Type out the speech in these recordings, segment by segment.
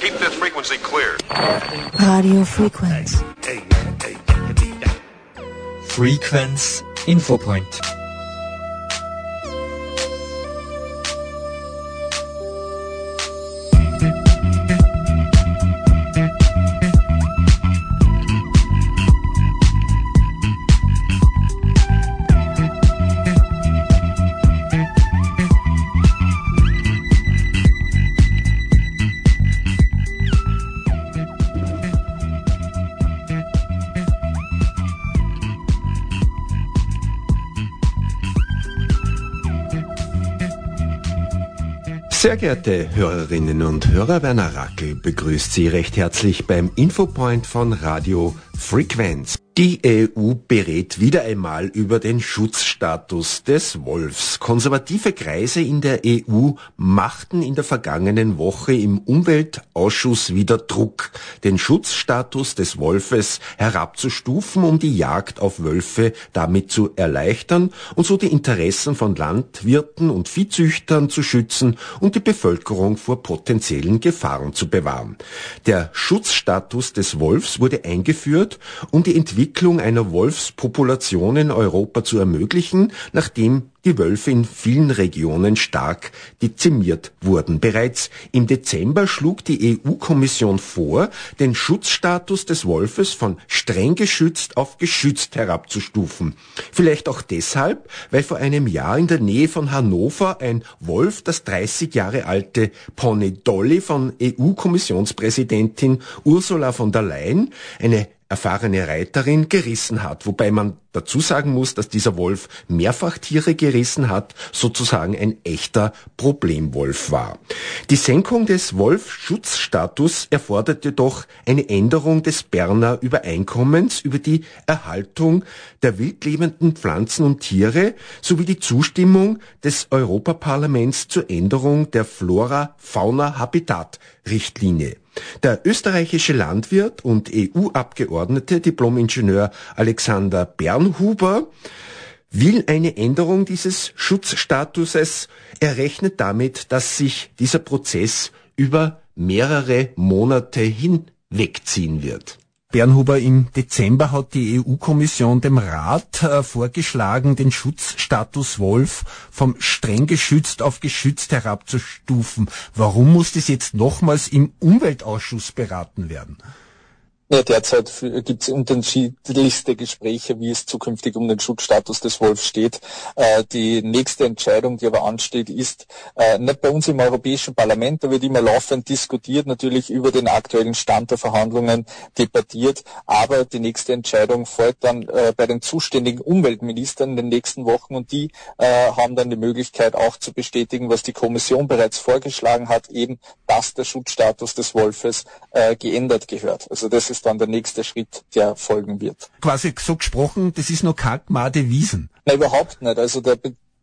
Keep this frequency clear. Radio Frequenz. Frequenz Infopoint. Sehr geehrte Hörerinnen und Hörer, Werner Rackel begrüßt Sie recht herzlich beim Infopoint von Radio Frequenz. Die EU berät wieder einmal über den Schutzstatus des Wolfs. Konservative Kreise in der EU machten in der vergangenen Woche im Umweltausschuss wieder Druck, den Schutzstatus des Wolfes herabzustufen, um die Jagd auf Wölfe damit zu erleichtern und so die Interessen von Landwirten und Viehzüchtern zu schützen und die Bevölkerung vor potenziellen Gefahren zu bewahren. Der Schutzstatus des Wolfs wurde eingeführt, um die Entwicklung Entwicklung einer Wolfspopulation in Europa zu ermöglichen, nachdem die Wölfe in vielen Regionen stark dezimiert wurden. Bereits im Dezember schlug die EU-Kommission vor, den Schutzstatus des Wolfes von streng geschützt auf geschützt herabzustufen. Vielleicht auch deshalb, weil vor einem Jahr in der Nähe von Hannover ein Wolf das 30 Jahre alte Pony Dolly von EU-Kommissionspräsidentin Ursula von der Leyen, eine erfahrene Reiterin gerissen hat, wobei man dazu sagen muss, dass dieser Wolf mehrfach Tiere gerissen hat, sozusagen ein echter Problemwolf war. Die Senkung des Wolfschutzstatus erfordert jedoch eine Änderung des Berner Übereinkommens über die Erhaltung der wildlebenden Pflanzen und Tiere sowie die Zustimmung des Europaparlaments zur Änderung der Flora-Fauna-Habitat-Richtlinie. Der österreichische Landwirt und EU-Abgeordnete Diplom-Ingenieur Alexander Bernhuber will eine Änderung dieses Schutzstatuses. Er rechnet damit, dass sich dieser Prozess über mehrere Monate hinwegziehen wird. Bernhuber, im Dezember hat die EU-Kommission dem Rat äh, vorgeschlagen, den Schutzstatus Wolf vom streng geschützt auf geschützt herabzustufen. Warum muss das jetzt nochmals im Umweltausschuss beraten werden? Ja, derzeit gibt es unterschiedlichste Gespräche, wie es zukünftig um den Schutzstatus des Wolfs steht. Äh, die nächste Entscheidung, die aber ansteht, ist äh, nicht bei uns im Europäischen Parlament, da wird immer laufend diskutiert, natürlich über den aktuellen Stand der Verhandlungen debattiert, aber die nächste Entscheidung folgt dann äh, bei den zuständigen Umweltministern in den nächsten Wochen und die äh, haben dann die Möglichkeit auch zu bestätigen, was die Kommission bereits vorgeschlagen hat, eben, dass der Schutzstatus des Wolfes äh, geändert gehört. Also das ist ist dann der nächste Schritt, der folgen wird. Quasi so gesprochen, das ist noch kein Gmade Wiesen. Nein, überhaupt nicht. Also der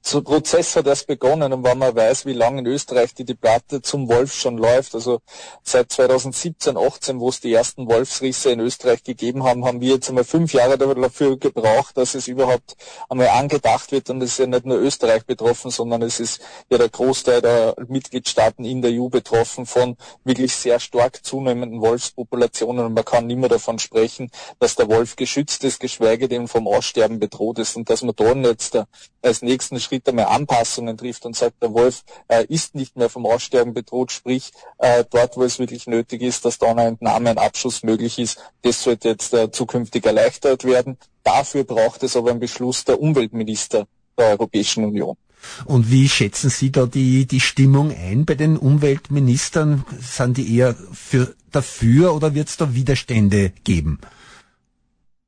so Prozess hat erst begonnen und wenn man weiß, wie lange in Österreich die Debatte zum Wolf schon läuft, also seit 2017, 18, wo es die ersten Wolfsrisse in Österreich gegeben haben, haben wir jetzt einmal fünf Jahre dafür gebraucht, dass es überhaupt einmal angedacht wird und es ist ja nicht nur Österreich betroffen, sondern es ist ja der Großteil der Mitgliedstaaten in der EU betroffen von wirklich sehr stark zunehmenden Wolfspopulationen und man kann nicht mehr davon sprechen, dass der Wolf geschützt ist, geschweige denn vom Aussterben bedroht ist und dass man da jetzt als nächsten Schritt Schritt einmal Anpassungen trifft und sagt, der Wolf äh, ist nicht mehr vom Aussterben bedroht, sprich äh, dort, wo es wirklich nötig ist, dass da eine Entnahme, ein Abschuss möglich ist, das sollte jetzt äh, zukünftig erleichtert werden. Dafür braucht es aber einen Beschluss der Umweltminister der Europäischen Union. Und wie schätzen Sie da die, die Stimmung ein bei den Umweltministern? Sind die eher für, dafür oder wird es da Widerstände geben?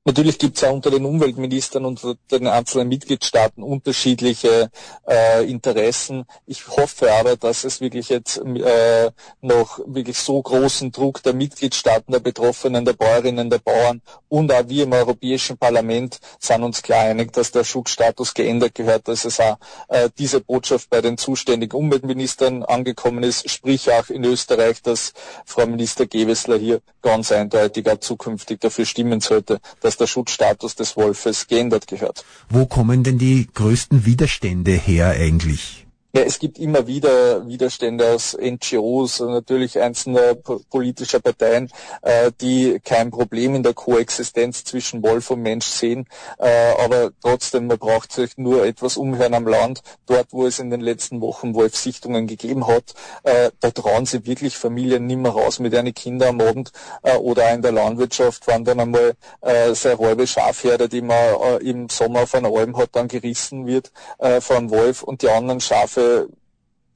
Natürlich gibt es ja unter den Umweltministern und den einzelnen Mitgliedstaaten unterschiedliche äh, Interessen. Ich hoffe aber, dass es wirklich jetzt äh, noch wirklich so großen Druck der Mitgliedstaaten, der Betroffenen, der Bäuerinnen, der Bauern und auch wir im Europäischen Parlament sind uns klar einig, dass der Schutzstatus geändert gehört, dass es auch äh, diese Botschaft bei den zuständigen Umweltministern angekommen ist, sprich auch in Österreich, dass Frau Minister Gewessler hier ganz eindeutig auch zukünftig dafür stimmen sollte, dass der Schutzstatus des Wolfes geändert gehört. Wo kommen denn die größten Widerstände her eigentlich? Ja, es gibt immer wieder Widerstände aus NGOs, natürlich einzelner politischer Parteien, äh, die kein Problem in der Koexistenz zwischen Wolf und Mensch sehen. Äh, aber trotzdem, man braucht sich nur etwas umhören am Land. Dort, wo es in den letzten Wochen Wolfsichtungen gegeben hat, äh, da trauen sich wirklich Familien nimmer raus mit ihren Kindern am Abend oder auch in der Landwirtschaft waren dann einmal sehr halbe Schafherde, die man im Sommer auf einer Alm hat, dann gerissen wird von Wolf und die anderen Schafe Schafe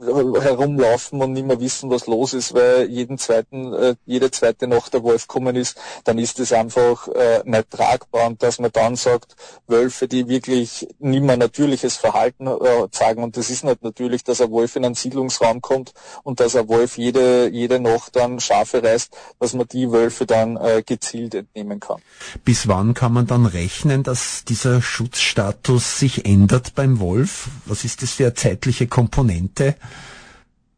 herumlaufen und nicht mehr wissen, was los ist, weil jeden zweiten, äh, jede zweite Nacht der Wolf kommen ist, dann ist es einfach äh, nicht tragbar und dass man dann sagt, Wölfe, die wirklich nicht mehr natürliches Verhalten äh, zeigen und das ist nicht natürlich, dass ein Wolf in einen Siedlungsraum kommt und dass ein Wolf jede, jede Nacht dann Schafe reißt, dass man die Wölfe dann äh, gezielt entnehmen kann. Bis wann kann man dann rechnen, dass dieser Schutzstatus sich ändert beim Wolf? Was ist das für eine zeitliche Komponente?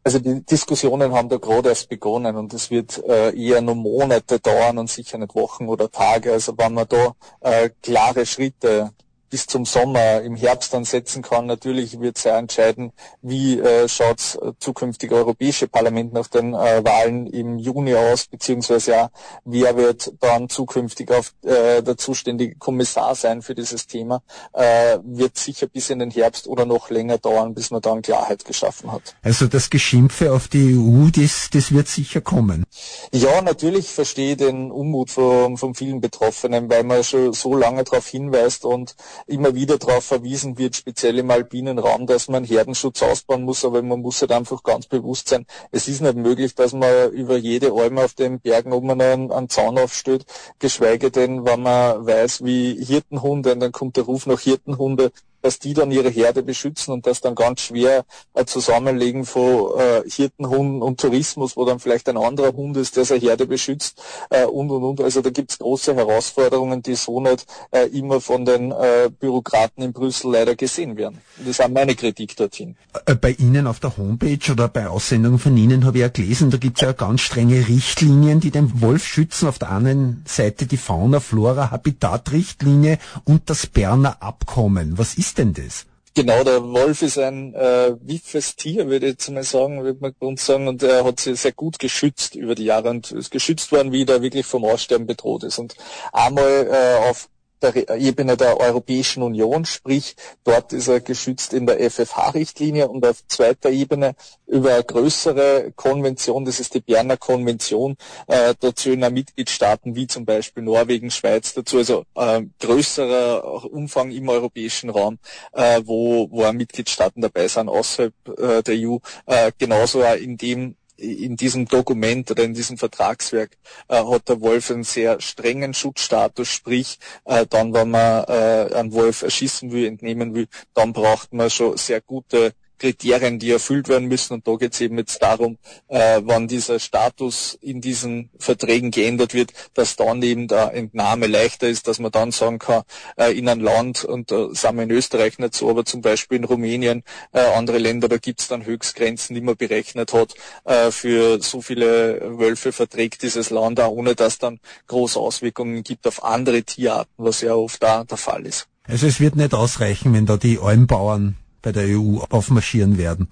Also die Diskussionen haben da gerade erst begonnen und es wird äh, eher nur Monate dauern und sicher nicht Wochen oder Tage. Also wenn man da äh, klare Schritte bis zum Sommer, im Herbst dann setzen kann. Natürlich wird sehr entscheiden, wie äh, schaut äh, zukünftig Europäische Parlament nach den äh, Wahlen im Juni aus, beziehungsweise ja, wer wird dann zukünftig auf äh, der zuständige Kommissar sein für dieses Thema, äh, wird sicher bis in den Herbst oder noch länger dauern, bis man dann Klarheit geschaffen hat. Also das Geschimpfe auf die EU, das, das wird sicher kommen. Ja, natürlich verstehe ich den Unmut von, von vielen Betroffenen, weil man schon so lange darauf hinweist und immer wieder darauf verwiesen wird, speziell im alpinen Raum, dass man Herdenschutz ausbauen muss, aber man muss halt einfach ganz bewusst sein, es ist nicht möglich, dass man über jede Alme auf den Bergen oben einen, einen Zaun aufstellt, geschweige denn, wenn man weiß, wie Hirtenhunde, und dann kommt der Ruf nach Hirtenhunde, dass die dann ihre Herde beschützen und das dann ganz schwer ein Zusammenlegen von äh, Hirtenhunden und Tourismus, wo dann vielleicht ein anderer Hund ist, der seine Herde beschützt äh, und und und. Also da gibt es große Herausforderungen, die so nicht äh, immer von den äh, Bürokraten in Brüssel leider gesehen werden. Und das ist auch meine Kritik dorthin. Äh, bei Ihnen auf der Homepage oder bei Aussendungen von Ihnen habe ich ja gelesen, da gibt es ja ganz strenge Richtlinien, die den Wolf schützen. Auf der einen Seite die Fauna, Flora, Habitatrichtlinie und das Berner Abkommen. Was ist denn das? Genau, der Wolf ist ein äh, wiffes Tier, würde ich jetzt mal sagen, würde man uns sagen, und er hat sich sehr gut geschützt über die Jahre und ist geschützt worden, wie er wirklich vom Aussterben bedroht ist. Und einmal äh, auf der Ebene der Europäischen Union, sprich dort ist er geschützt in der FFH-Richtlinie und auf zweiter Ebene über eine größere Konvention, das ist die Berner Konvention, äh, dazu in Mitgliedstaaten wie zum Beispiel Norwegen, Schweiz dazu, also äh, größerer Umfang im europäischen Raum, äh, wo, wo Mitgliedstaaten dabei sind außerhalb äh, der EU, äh, genauso in dem in diesem Dokument oder in diesem Vertragswerk äh, hat der Wolf einen sehr strengen Schutzstatus, sprich äh, dann, wenn man äh, einen Wolf erschießen will, entnehmen will, dann braucht man schon sehr gute Kriterien, die erfüllt werden müssen. Und da geht es eben jetzt darum, äh, wann dieser Status in diesen Verträgen geändert wird, dass dann eben der Entnahme leichter ist, dass man dann sagen kann, äh, in ein Land, und da äh, sind wir in Österreich nicht so, aber zum Beispiel in Rumänien, äh, andere Länder, da gibt es dann Höchstgrenzen, die man berechnet hat, äh, für so viele Wölfe verträgt dieses Land auch, ohne dass dann große Auswirkungen gibt auf andere Tierarten, was ja oft da der Fall ist. Also es wird nicht ausreichen, wenn da die Almbauern bei der EU aufmarschieren werden.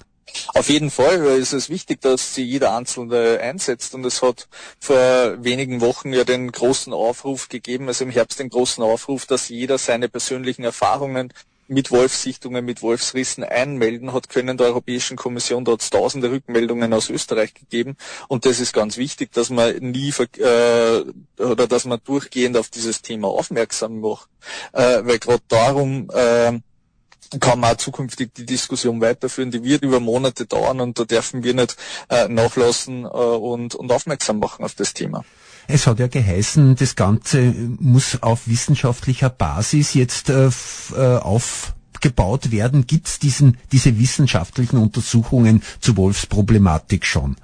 Auf jeden Fall ist es wichtig, dass sie jeder Einzelne einsetzt. Und es hat vor wenigen Wochen ja den großen Aufruf gegeben, also im Herbst den großen Aufruf, dass jeder seine persönlichen Erfahrungen mit Wolfsichtungen, mit Wolfsrissen einmelden hat können. Der Europäischen Kommission da hat tausende Rückmeldungen aus Österreich gegeben. Und das ist ganz wichtig, dass man nie äh, oder dass man durchgehend auf dieses Thema aufmerksam macht. Äh, weil gerade darum äh, kann man auch zukünftig die Diskussion weiterführen. Die wird über Monate dauern und da dürfen wir nicht äh, nachlassen äh, und, und aufmerksam machen auf das Thema. Es hat ja geheißen, das Ganze muss auf wissenschaftlicher Basis jetzt äh, äh aufgebaut werden. Gibt es diese wissenschaftlichen Untersuchungen zur Wolfsproblematik schon?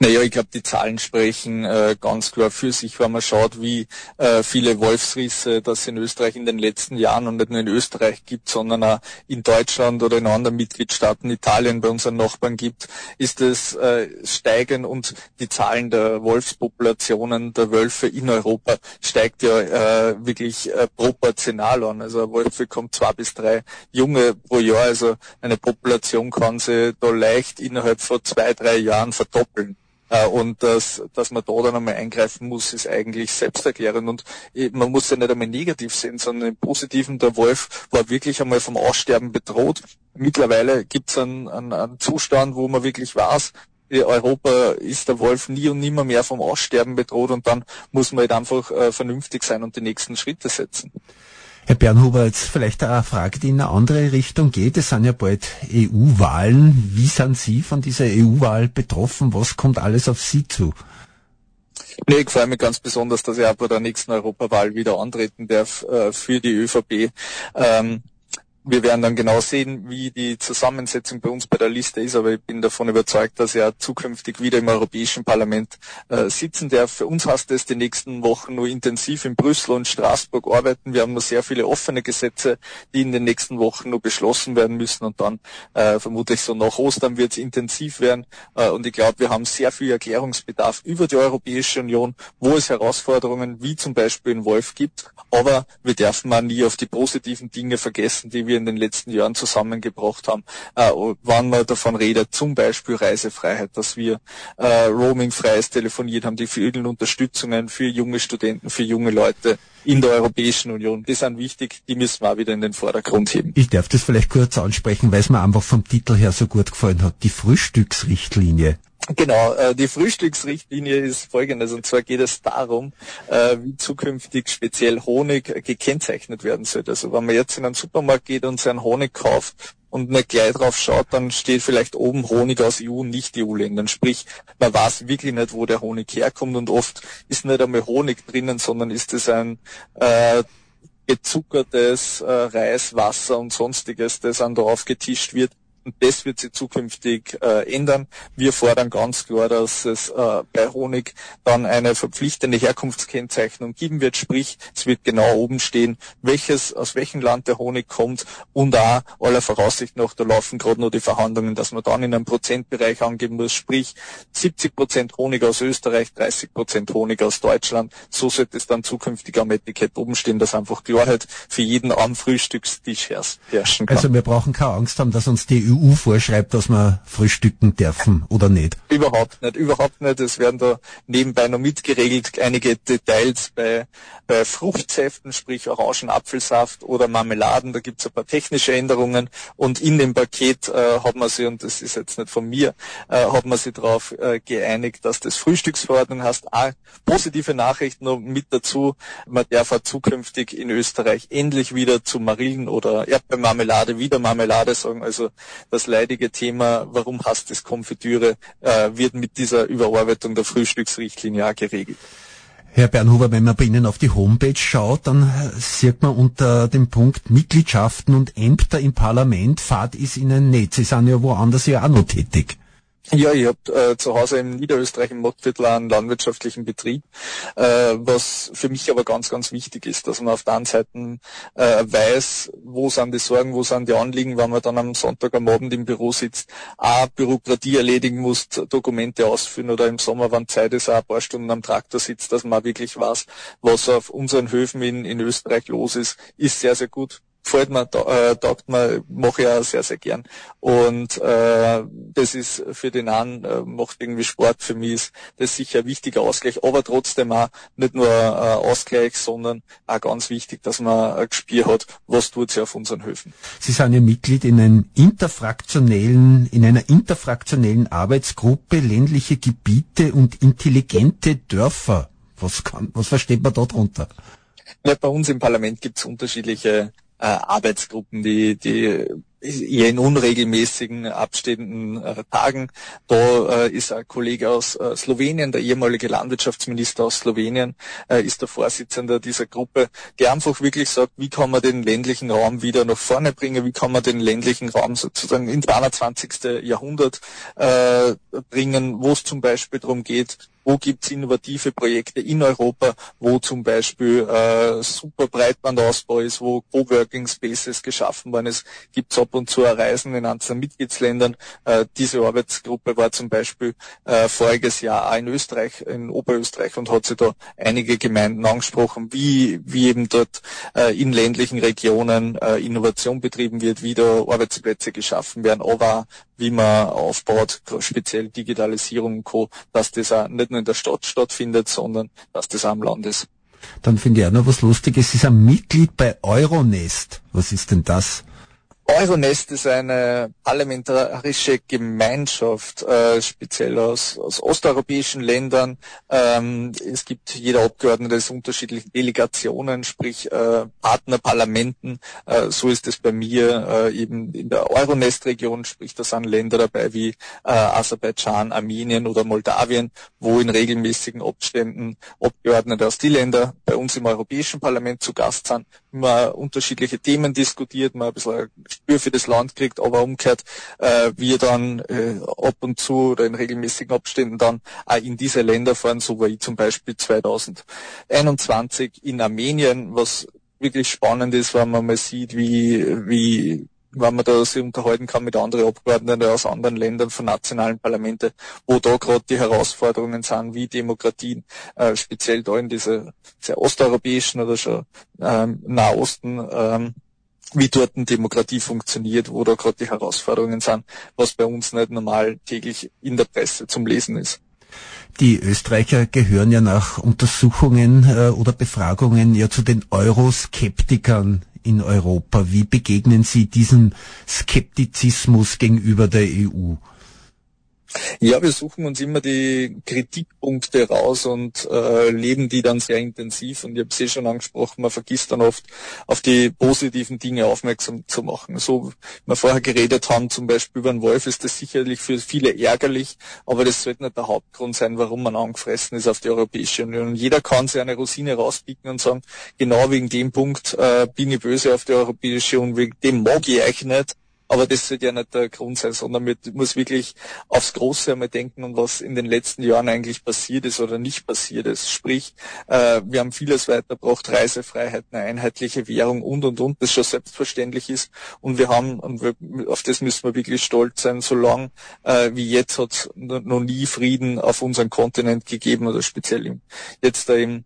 Naja, ich glaube, die Zahlen sprechen äh, ganz klar für sich, wenn man schaut, wie äh, viele Wolfsrisse das in Österreich in den letzten Jahren und nicht nur in Österreich gibt, sondern auch in Deutschland oder in anderen Mitgliedstaaten, Italien bei unseren Nachbarn gibt, ist es äh, steigen und die Zahlen der Wolfspopulationen der Wölfe in Europa steigt ja äh, wirklich äh, proportional an. Also ein Wolf zwei bis drei Junge pro Jahr, also eine Population kann sich da leicht innerhalb von zwei, drei Jahren verdoppeln. Äh, und dass, dass man da dann einmal eingreifen muss, ist eigentlich selbsterklärend. Und man muss ja nicht einmal negativ sehen, sondern im Positiven, der Wolf war wirklich einmal vom Aussterben bedroht. Mittlerweile gibt es einen, einen, einen Zustand, wo man wirklich weiß, Europa ist der Wolf nie und nimmer mehr vom Aussterben bedroht und dann muss man halt einfach äh, vernünftig sein und die nächsten Schritte setzen. Herr Bernhuber, jetzt vielleicht eine Frage, die in eine andere Richtung geht. Es sind ja bald EU-Wahlen. Wie sind Sie von dieser EU-Wahl betroffen? Was kommt alles auf Sie zu? Nee, ich freue mich ganz besonders, dass ich auch bei der nächsten Europawahl wieder antreten darf äh, für die ÖVP. Ähm, wir werden dann genau sehen, wie die Zusammensetzung bei uns bei der Liste ist, aber ich bin davon überzeugt, dass er zukünftig wieder im Europäischen Parlament äh, sitzen darf. Für uns heißt es die nächsten Wochen nur intensiv in Brüssel und Straßburg arbeiten. Wir haben noch sehr viele offene Gesetze, die in den nächsten Wochen nur beschlossen werden müssen und dann äh, vermutlich so nach Ostern wird es intensiv werden. Äh, und ich glaube, wir haben sehr viel Erklärungsbedarf über die Europäische Union, wo es Herausforderungen wie zum Beispiel in Wolf gibt. Aber wir dürfen mal nie auf die positiven Dinge vergessen, die wir wir in den letzten Jahren zusammengebracht haben, äh, wann man davon redet, zum Beispiel Reisefreiheit, dass wir äh, roamingfreies Telefoniert haben, die vielen Unterstützungen für junge Studenten, für junge Leute in der Europäischen Union. Die sind wichtig, die müssen wir auch wieder in den Vordergrund heben. Ich darf das vielleicht kurz ansprechen, weil es mir einfach vom Titel her so gut gefallen hat. Die Frühstücksrichtlinie. Genau, äh, die Frühstücksrichtlinie ist folgendes, und zwar geht es darum, äh, wie zukünftig speziell Honig gekennzeichnet werden sollte. Also wenn man jetzt in einen Supermarkt geht und seinen Honig kauft und nicht gleich drauf schaut, dann steht vielleicht oben Honig aus EU nicht EU-Ländern. Sprich, man weiß wirklich nicht, wo der Honig herkommt und oft ist nicht einmal Honig drinnen, sondern ist es ein äh, gezuckertes äh, Reiswasser und sonstiges, das dann da aufgetischt wird und das wird sich zukünftig äh, ändern. Wir fordern ganz klar, dass es äh, bei Honig dann eine verpflichtende Herkunftskennzeichnung geben wird. Sprich, es wird genau oben stehen, welches, aus welchem Land der Honig kommt und auch aller Voraussicht nach, da laufen gerade noch die Verhandlungen, dass man dann in einem Prozentbereich angeben muss. Sprich, 70 Prozent Honig aus Österreich, 30 Prozent Honig aus Deutschland. So sollte es dann zukünftig am Etikett oben stehen, dass einfach Klarheit für jeden am Frühstückstisch herrschen kann. Also wir brauchen keine Angst haben, dass uns die EU vorschreibt, dass wir frühstücken dürfen oder nicht? Überhaupt nicht, überhaupt nicht. Es werden da nebenbei noch mitgeregelt einige Details bei, bei Fruchtsäften, sprich Orangen, Apfelsaft oder Marmeladen. Da gibt es ein paar technische Änderungen und in dem Paket äh, hat man sich, und das ist jetzt nicht von mir, äh, hat man sich darauf äh, geeinigt, dass das Frühstücksverordnung heißt. Auch positive Nachrichten noch mit dazu. Man darf auch zukünftig in Österreich endlich wieder zu Marillen oder Erdbeermarmelade wieder Marmelade sagen. Also das leidige Thema, warum hasst es Konfitüre, äh, wird mit dieser Überarbeitung der Frühstücksrichtlinie auch geregelt. Herr Bernhuber, wenn man bei Ihnen auf die Homepage schaut, dann sieht man unter dem Punkt Mitgliedschaften und Ämter im Parlament, Fahrt ist Ihnen nicht. Sie sind ja woanders ja auch noch tätig. Ja, ich habe äh, zu Hause im Niederösterreich im Mottviertel einen landwirtschaftlichen Betrieb, äh, was für mich aber ganz, ganz wichtig ist, dass man auf der einen Seite äh, weiß, wo sind die Sorgen, wo sind die Anliegen, wenn man dann am Sonntag am Abend im Büro sitzt, auch Bürokratie erledigen muss, Dokumente ausfüllen oder im Sommer, wenn Zeit ist, auch ein paar Stunden am Traktor sitzt, dass man wirklich weiß, was auf unseren Höfen in, in Österreich los ist, ist sehr, sehr gut gefällt mir, äh, taugt mir, mache ich auch sehr, sehr gern. Und äh, das ist für den einen, äh, macht irgendwie Sport, für mich ist das sicher ein wichtiger Ausgleich, aber trotzdem auch nicht nur äh, Ausgleich, sondern auch ganz wichtig, dass man ein Gespür hat, was tut sie auf unseren Höfen. Sie sind ja Mitglied in einem interfraktionellen, in einer interfraktionellen Arbeitsgruppe ländliche Gebiete und intelligente Dörfer. Was kann, was versteht man da drunter? Ja, bei uns im Parlament gibt es unterschiedliche äh, Arbeitsgruppen, die, die eher in unregelmäßigen Abständen äh, Tagen. Da äh, ist ein Kollege aus äh, Slowenien, der ehemalige Landwirtschaftsminister aus Slowenien, äh, ist der Vorsitzende dieser Gruppe, der einfach wirklich sagt, wie kann man den ländlichen Raum wieder nach vorne bringen, wie kann man den ländlichen Raum sozusagen ins 21. Jahrhundert äh, bringen, wo es zum Beispiel darum geht, wo gibt's innovative Projekte in Europa, wo zum Beispiel äh, super Breitbandausbau ist, wo Coworking Spaces geschaffen worden ist, gibt's ab und zu Reisen in einzelnen Mitgliedsländern. Äh, diese Arbeitsgruppe war zum Beispiel äh, voriges Jahr auch in Österreich, in Oberösterreich und hat sich da einige Gemeinden angesprochen, wie, wie eben dort äh, in ländlichen Regionen äh, Innovation betrieben wird, wie da Arbeitsplätze geschaffen werden, aber wie man aufbaut, speziell Digitalisierung und Co., dass das auch nicht nur in der Stadt stattfindet, sondern dass das am Land ist. Dann finde ich auch noch was Lustiges. Sie sind Mitglied bei Euronest. Was ist denn das? Euronest ist eine parlamentarische Gemeinschaft, äh, speziell aus, aus osteuropäischen Ländern. Ähm, es gibt jeder Abgeordnete aus unterschiedlichen Delegationen, sprich äh, Partnerparlamenten. Äh, so ist es bei mir äh, eben in der Euronest-Region, sprich da sind Länder dabei wie äh, Aserbaidschan, Armenien oder Moldawien, wo in regelmäßigen Abständen Abgeordnete aus die Länder bei uns im Europäischen Parlament zu Gast sind, man unterschiedliche Themen diskutiert, man ein bisschen Gespür für das Land kriegt, aber umgekehrt äh, wir dann äh, ab und zu oder in regelmäßigen Abständen dann auch in diese Länder fahren, so wie ich zum Beispiel 2021 in Armenien, was wirklich spannend ist, wenn man mal sieht, wie, wie wenn man da sich unterhalten kann mit anderen Abgeordneten aus anderen Ländern von nationalen Parlamenten, wo da gerade die Herausforderungen sind, wie Demokratien, äh, speziell da in dieser sehr osteuropäischen oder schon ähm, Nahosten, ähm, wie dort eine Demokratie funktioniert, wo da gerade die Herausforderungen sind, was bei uns nicht normal täglich in der Presse zum Lesen ist. Die Österreicher gehören ja nach Untersuchungen äh, oder Befragungen ja zu den Euroskeptikern in Europa. Wie begegnen Sie diesem Skeptizismus gegenüber der EU? Ja, wir suchen uns immer die Kritikpunkte raus und äh, leben die dann sehr intensiv. Und ich habe es eh schon angesprochen, man vergisst dann oft auf die positiven Dinge aufmerksam zu machen. So, wie wir vorher geredet haben, zum Beispiel über den Wolf, ist das sicherlich für viele ärgerlich, aber das sollte nicht der Hauptgrund sein, warum man angefressen ist auf die Europäische Union. Jeder kann sich eine Rosine rauspicken und sagen, genau wegen dem Punkt äh, bin ich böse auf die Europäische Union, wegen dem mag ich euch nicht aber das sollte ja nicht der Grund sein, sondern man muss wirklich aufs Große einmal denken und was in den letzten Jahren eigentlich passiert ist oder nicht passiert ist. Sprich, äh, wir haben vieles weitergebracht, Reisefreiheit, eine einheitliche Währung und, und, und, das schon selbstverständlich ist. Und wir haben, und wir, auf das müssen wir wirklich stolz sein, so lang äh, wie jetzt hat es noch nie Frieden auf unserem Kontinent gegeben oder speziell im, jetzt da im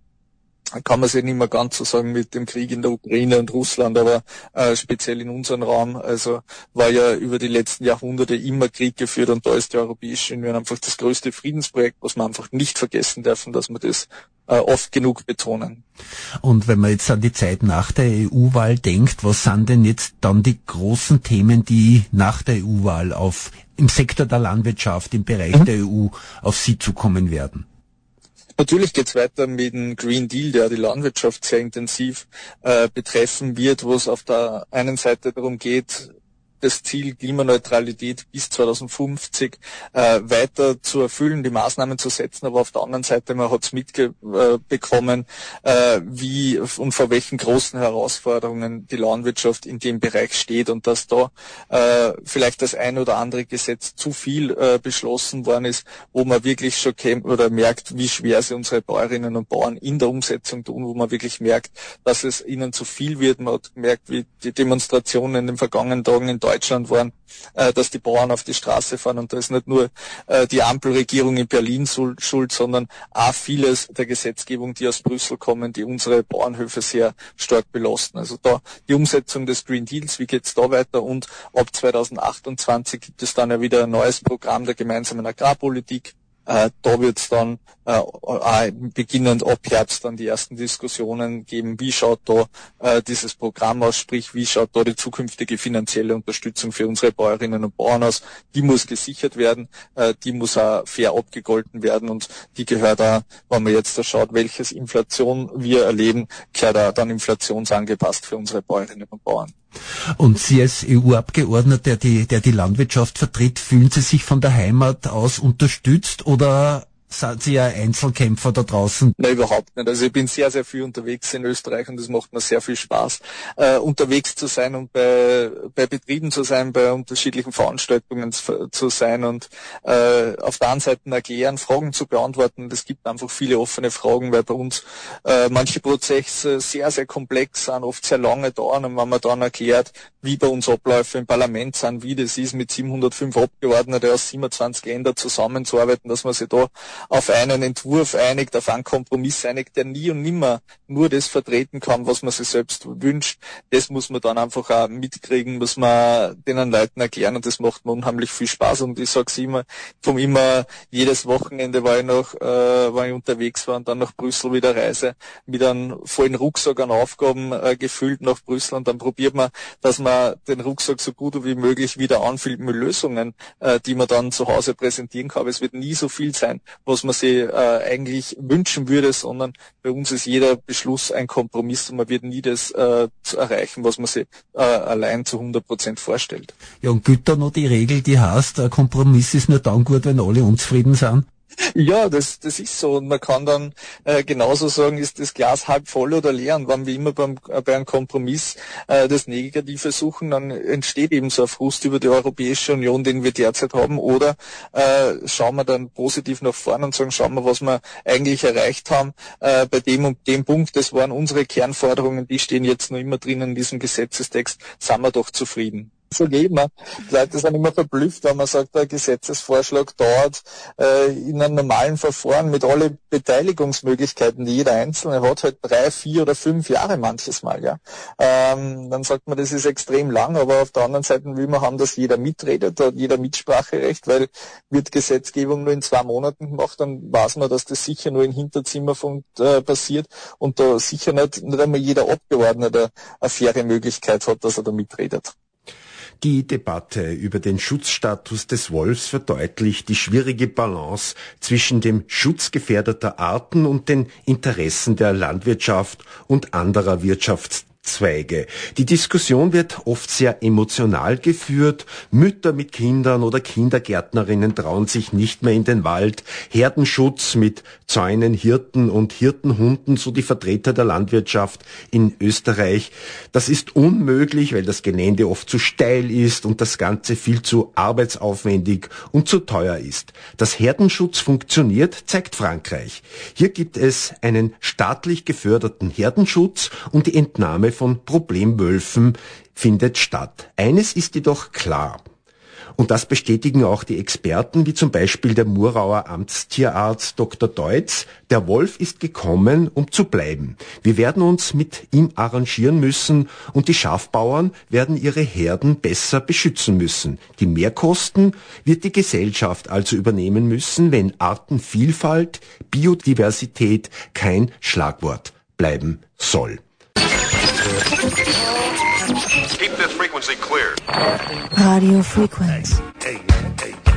kann man sich nicht mehr ganz so sagen mit dem Krieg in der Ukraine und Russland, aber äh, speziell in unserem Raum, also war ja über die letzten Jahrhunderte immer Krieg geführt und da ist die Europäische Union einfach das größte Friedensprojekt, was man einfach nicht vergessen dürfen, dass wir das äh, oft genug betonen. Und wenn man jetzt an die Zeit nach der EU-Wahl denkt, was sind denn jetzt dann die großen Themen, die nach der EU-Wahl auf im Sektor der Landwirtschaft, im Bereich mhm. der EU auf Sie zukommen werden? Natürlich geht es weiter mit dem Green Deal, der die Landwirtschaft sehr intensiv äh, betreffen wird, wo es auf der einen Seite darum geht, das Ziel Klimaneutralität bis 2050 äh, weiter zu erfüllen, die Maßnahmen zu setzen, aber auf der anderen Seite, man hat es mitbekommen, äh, wie und vor welchen großen Herausforderungen die Landwirtschaft in dem Bereich steht und dass da äh, vielleicht das ein oder andere Gesetz zu viel äh, beschlossen worden ist, wo man wirklich schon kennt oder merkt, wie schwer sie unsere Bäuerinnen und Bauern in der Umsetzung tun, wo man wirklich merkt, dass es ihnen zu viel wird. Man hat gemerkt, wie die Demonstrationen in den vergangenen Tagen in Deutschland waren, äh, dass die Bauern auf die Straße fahren. Und da ist nicht nur äh, die Ampelregierung in Berlin schuld, sondern auch vieles der Gesetzgebung, die aus Brüssel kommen, die unsere Bauernhöfe sehr stark belasten. Also da die Umsetzung des Green Deals, wie geht's da weiter? Und ab 2028 gibt es dann ja wieder ein neues Programm der gemeinsamen Agrarpolitik äh, da wird es dann äh, beginnend ab Herbst dann die ersten Diskussionen geben, wie schaut da äh, dieses Programm aus, sprich wie schaut da die zukünftige finanzielle Unterstützung für unsere Bäuerinnen und Bauern aus. Die muss gesichert werden, äh, die muss auch fair abgegolten werden und die gehört da, wenn man jetzt da schaut, welches Inflation wir erleben, gehört da dann inflationsangepasst für unsere Bäuerinnen und Bauern. Und Sie als EU-Abgeordneter, der die, der die Landwirtschaft vertritt, fühlen Sie sich von der Heimat aus unterstützt oder sind Sie ja Einzelkämpfer da draußen? Nein, überhaupt nicht. Also ich bin sehr, sehr viel unterwegs in Österreich und es macht mir sehr viel Spaß, äh, unterwegs zu sein und bei, bei Betrieben zu sein, bei unterschiedlichen Veranstaltungen zu, zu sein und äh, auf der einen Seite erklären, Fragen zu beantworten. Es gibt einfach viele offene Fragen, weil bei uns äh, manche Prozesse sehr, sehr komplex sind, oft sehr lange dauern und wenn man dann erklärt, wie bei uns Abläufe im Parlament sind, wie das ist, mit 705 Abgeordneten aus 27 Ländern zusammenzuarbeiten, dass man sich da auf einen Entwurf einigt, auf einen Kompromiss einigt, der nie und nimmer nur das vertreten kann, was man sich selbst wünscht. Das muss man dann einfach auch mitkriegen, muss man den Leuten erklären und das macht mir unheimlich viel Spaß und ich sage immer, vom immer jedes Wochenende war ich noch, äh, war ich unterwegs war und dann nach Brüssel wieder reise, mit einem vollen Rucksack an Aufgaben äh, gefüllt nach Brüssel und dann probiert man, dass man den Rucksack so gut wie möglich wieder anfüllt mit Lösungen, äh, die man dann zu Hause präsentieren kann. Aber es wird nie so viel sein, was man sich äh, eigentlich wünschen würde, sondern bei uns ist jeder Beschluss ein Kompromiss und man wird nie das äh, erreichen, was man sich äh, allein zu 100 Prozent vorstellt. Ja, und gilt da noch die Regel, die heißt, ein Kompromiss ist nur dann gut, wenn alle unzufrieden sind? Ja, das, das ist so. Und man kann dann äh, genauso sagen, ist das Glas halb voll oder leer. Und wenn wir immer beim, äh, bei einem Kompromiss äh, das Negative suchen, dann entsteht eben so ein Frust über die Europäische Union, den wir derzeit haben. Oder äh, schauen wir dann positiv nach vorne und sagen, schauen wir, was wir eigentlich erreicht haben. Äh, bei dem und dem Punkt, das waren unsere Kernforderungen, die stehen jetzt noch immer drinnen in diesem Gesetzestext, sind wir doch zufrieden so geht man. Die Leute sind immer verblüfft, wenn man sagt, der Gesetzesvorschlag dauert äh, in einem normalen Verfahren mit alle Beteiligungsmöglichkeiten, die jeder Einzelne hat, halt drei, vier oder fünf Jahre manches Mal. Ja. Ähm, dann sagt man, das ist extrem lang, aber auf der anderen Seite will man haben, dass jeder mitredet, hat jeder Mitspracherecht, weil wird Gesetzgebung nur in zwei Monaten gemacht, dann weiß man, dass das sicher nur im Hinterzimmer von, äh, passiert und da sicher nicht, nicht einmal jeder Abgeordnete eine faire Möglichkeit hat, dass er da mitredet. Die Debatte über den Schutzstatus des Wolfs verdeutlicht die schwierige Balance zwischen dem Schutz gefährdeter Arten und den Interessen der Landwirtschaft und anderer Wirtschafts Zweige. Die Diskussion wird oft sehr emotional geführt. Mütter mit Kindern oder Kindergärtnerinnen trauen sich nicht mehr in den Wald. Herdenschutz mit Zäunen, Hirten und Hirtenhunden, so die Vertreter der Landwirtschaft in Österreich. Das ist unmöglich, weil das Gelände oft zu steil ist und das Ganze viel zu arbeitsaufwendig und zu teuer ist. Dass Herdenschutz funktioniert, zeigt Frankreich. Hier gibt es einen staatlich geförderten Herdenschutz und die Entnahme von Problemwölfen findet statt. Eines ist jedoch klar. Und das bestätigen auch die Experten, wie zum Beispiel der Murauer Amtstierarzt Dr. Deutz. Der Wolf ist gekommen, um zu bleiben. Wir werden uns mit ihm arrangieren müssen und die Schafbauern werden ihre Herden besser beschützen müssen. Die Mehrkosten wird die Gesellschaft also übernehmen müssen, wenn Artenvielfalt, Biodiversität kein Schlagwort bleiben soll. Keep this frequency clear. Radio Frequency. Hey, hey, hey.